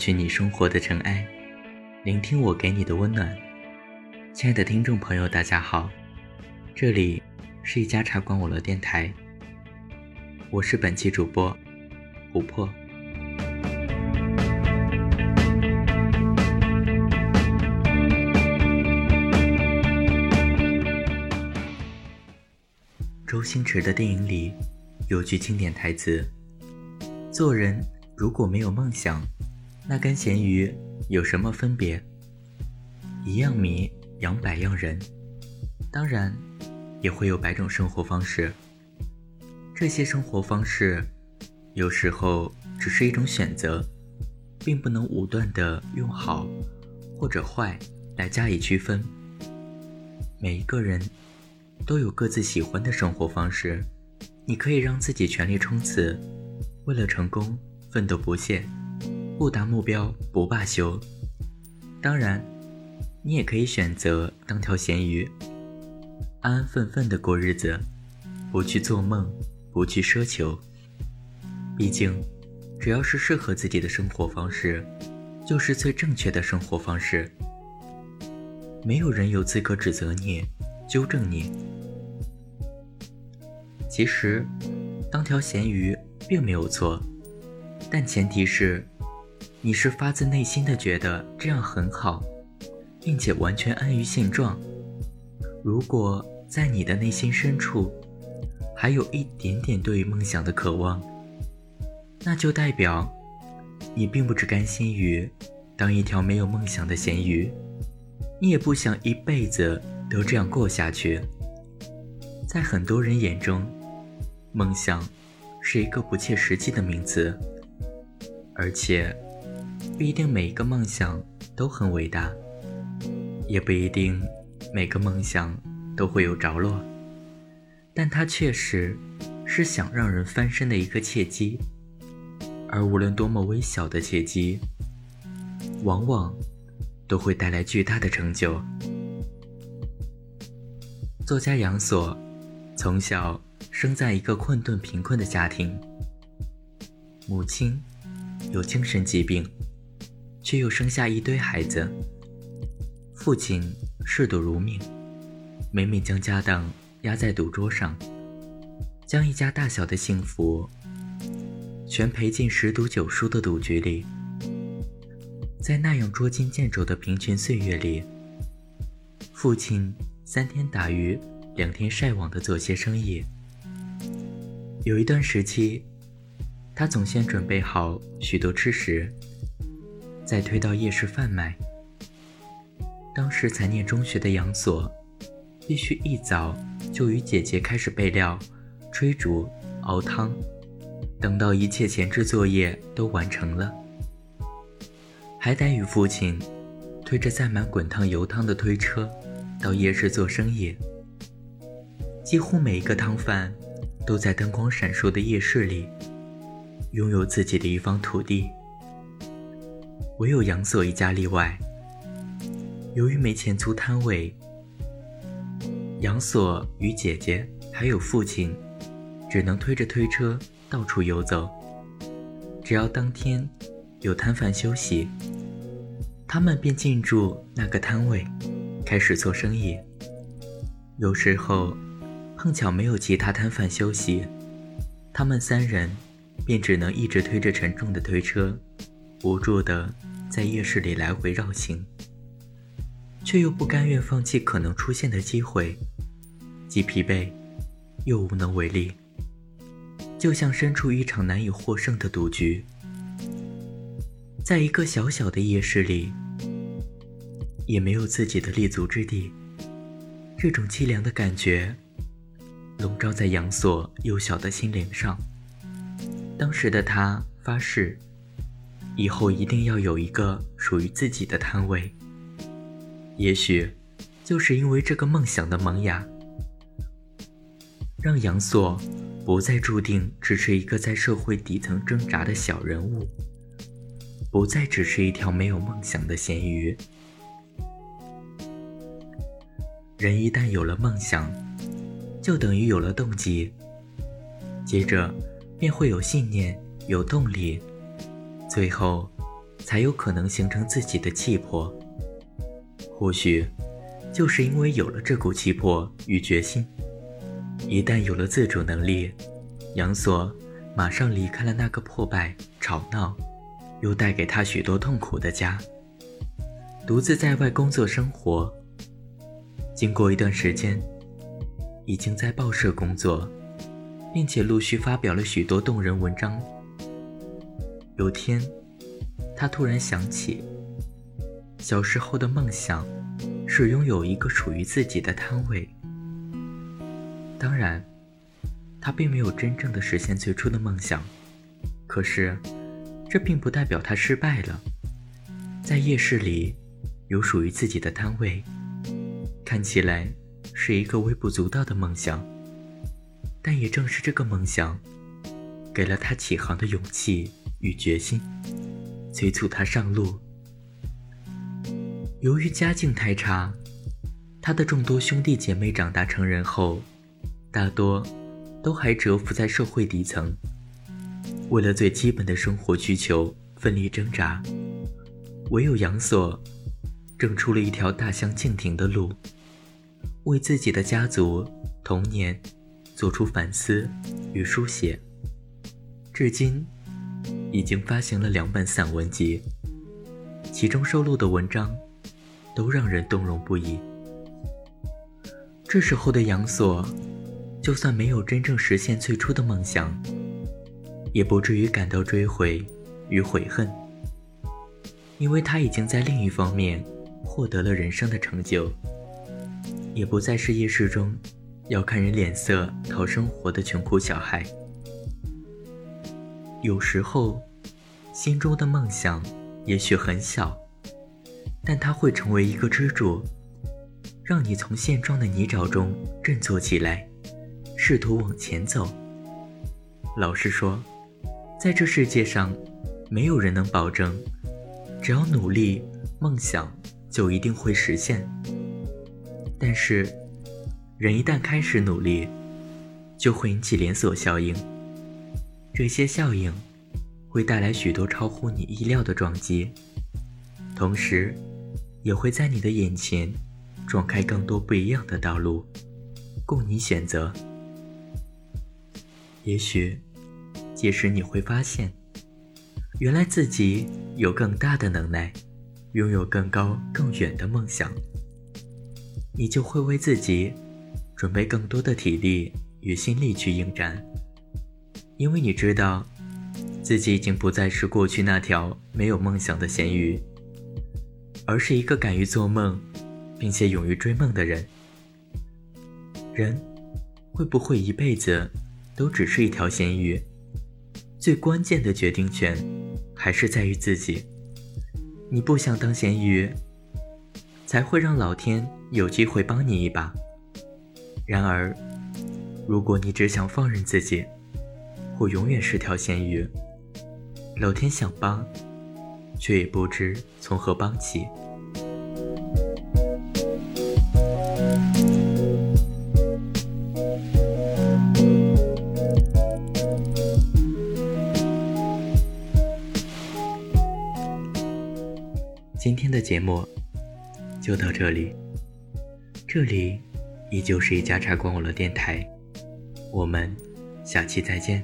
去你生活的尘埃，聆听我给你的温暖。亲爱的听众朋友，大家好，这里是一家茶馆网络电台，我是本期主播琥珀。周星驰的电影里有句经典台词：“做人如果没有梦想。”那跟咸鱼有什么分别？一样米养百样人，当然也会有百种生活方式。这些生活方式有时候只是一种选择，并不能武断的用好或者坏来加以区分。每一个人都有各自喜欢的生活方式，你可以让自己全力冲刺，为了成功奋斗不懈。不达目标不罢休。当然，你也可以选择当条咸鱼，安安分分的过日子，不去做梦，不去奢求。毕竟，只要是适合自己的生活方式，就是最正确的生活方式。没有人有资格指责你、纠正你。其实，当条咸鱼并没有错，但前提是。你是发自内心的觉得这样很好，并且完全安于现状。如果在你的内心深处还有一点点对于梦想的渴望，那就代表你并不只甘心于当一条没有梦想的咸鱼，你也不想一辈子都这样过下去。在很多人眼中，梦想是一个不切实际的名词，而且。不一定每一个梦想都很伟大，也不一定每个梦想都会有着落，但它确实是想让人翻身的一个契机。而无论多么微小的契机，往往都会带来巨大的成就。作家杨索从小生在一个困顿贫困的家庭，母亲有精神疾病。却又生下一堆孩子。父亲嗜赌如命，每每将家当压在赌桌上，将一家大小的幸福全赔进十赌九输的赌局里。在那样捉襟见肘的贫穷岁月里，父亲三天打鱼两天晒网的做些生意。有一段时期，他总先准备好许多吃食。再推到夜市贩卖。当时才念中学的杨所，必须一早就与姐姐开始备料、炊煮、熬汤，等到一切前置作业都完成了，还得与父亲推着载满滚烫油汤的推车到夜市做生意。几乎每一个汤贩都在灯光闪烁的夜市里，拥有自己的一方土地。唯有杨索一家例外。由于没钱租摊位，杨索与姐姐还有父亲，只能推着推车到处游走。只要当天有摊贩休息，他们便进驻那个摊位，开始做生意。有时候碰巧没有其他摊贩休息，他们三人便只能一直推着沉重的推车，无助的。在夜市里来回绕行，却又不甘愿放弃可能出现的机会，既疲惫又无能为力，就像身处一场难以获胜的赌局。在一个小小的夜市里，也没有自己的立足之地，这种凄凉的感觉笼罩在杨所幼小的心灵上。当时的他发誓。以后一定要有一个属于自己的摊位。也许，就是因为这个梦想的萌芽，让杨索不再注定只是一个在社会底层挣扎的小人物，不再只是一条没有梦想的咸鱼。人一旦有了梦想，就等于有了动机，接着便会有信念，有动力。最后，才有可能形成自己的气魄。或许，就是因为有了这股气魄与决心，一旦有了自主能力，杨索马上离开了那个破败、吵闹，又带给他许多痛苦的家，独自在外工作生活。经过一段时间，已经在报社工作，并且陆续发表了许多动人文章。有天，他突然想起，小时候的梦想是拥有一个属于自己的摊位。当然，他并没有真正的实现最初的梦想，可是，这并不代表他失败了。在夜市里，有属于自己的摊位。看起来是一个微不足道的梦想，但也正是这个梦想，给了他起航的勇气与决心，催促他上路。由于家境太差，他的众多兄弟姐妹长大成人后，大多都还蛰伏在社会底层，为了最基本的生活需求奋力挣扎，唯有杨所，挣出了一条大相径庭的路。为自己的家族童年做出反思与书写，至今已经发行了两本散文集，其中收录的文章都让人动容不已。这时候的杨索，就算没有真正实现最初的梦想，也不至于感到追悔与悔恨，因为他已经在另一方面获得了人生的成就。也不再是夜市中要看人脸色讨生活的穷苦小孩。有时候，心中的梦想也许很小，但它会成为一个支柱，让你从现状的泥沼中振作起来，试图往前走。老实说，在这世界上，没有人能保证，只要努力，梦想就一定会实现。但是，人一旦开始努力，就会引起连锁效应。这些效应会带来许多超乎你意料的撞击，同时，也会在你的眼前撞开更多不一样的道路，供你选择。也许，届时你会发现，原来自己有更大的能耐，拥有更高更远的梦想。你就会为自己准备更多的体力与心力去应战，因为你知道，自己已经不再是过去那条没有梦想的咸鱼，而是一个敢于做梦，并且勇于追梦的人。人会不会一辈子都只是一条咸鱼？最关键的决定权还是在于自己。你不想当咸鱼？才会让老天有机会帮你一把。然而，如果你只想放任自己，我永远是条咸鱼，老天想帮，却也不知从何帮起。今天的节目。就到这里，这里依旧是一家茶馆网络电台，我们下期再见。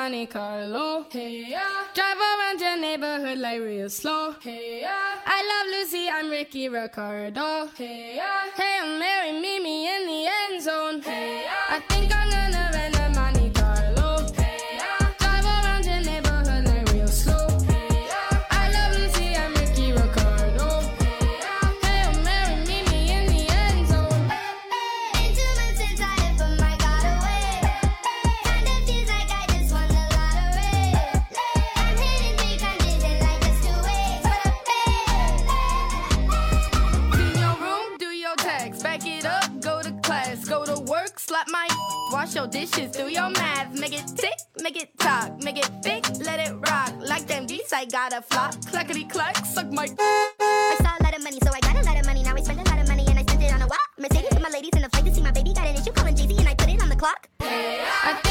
Monte Carlo. Hey, yeah. Drive around your neighborhood like real slow. Hey, yeah. I love Lucy, I'm Ricky Ricardo. Hey, yeah. Hail Mary, meet me in the end zone. Hey, yeah. I think Wash your dishes, do your math. Make it tick, make it talk, make it thick, let it rock. Like them beats, I got a flop. Cluckety cluck, suck my. I saw a lot of money, so I got a lot of money. Now I spend a lot of money and I spend it on a what? Mercedes with my ladies in the flight to see my baby. Got an issue calling Jay Z and I put it on the clock. Hey, I-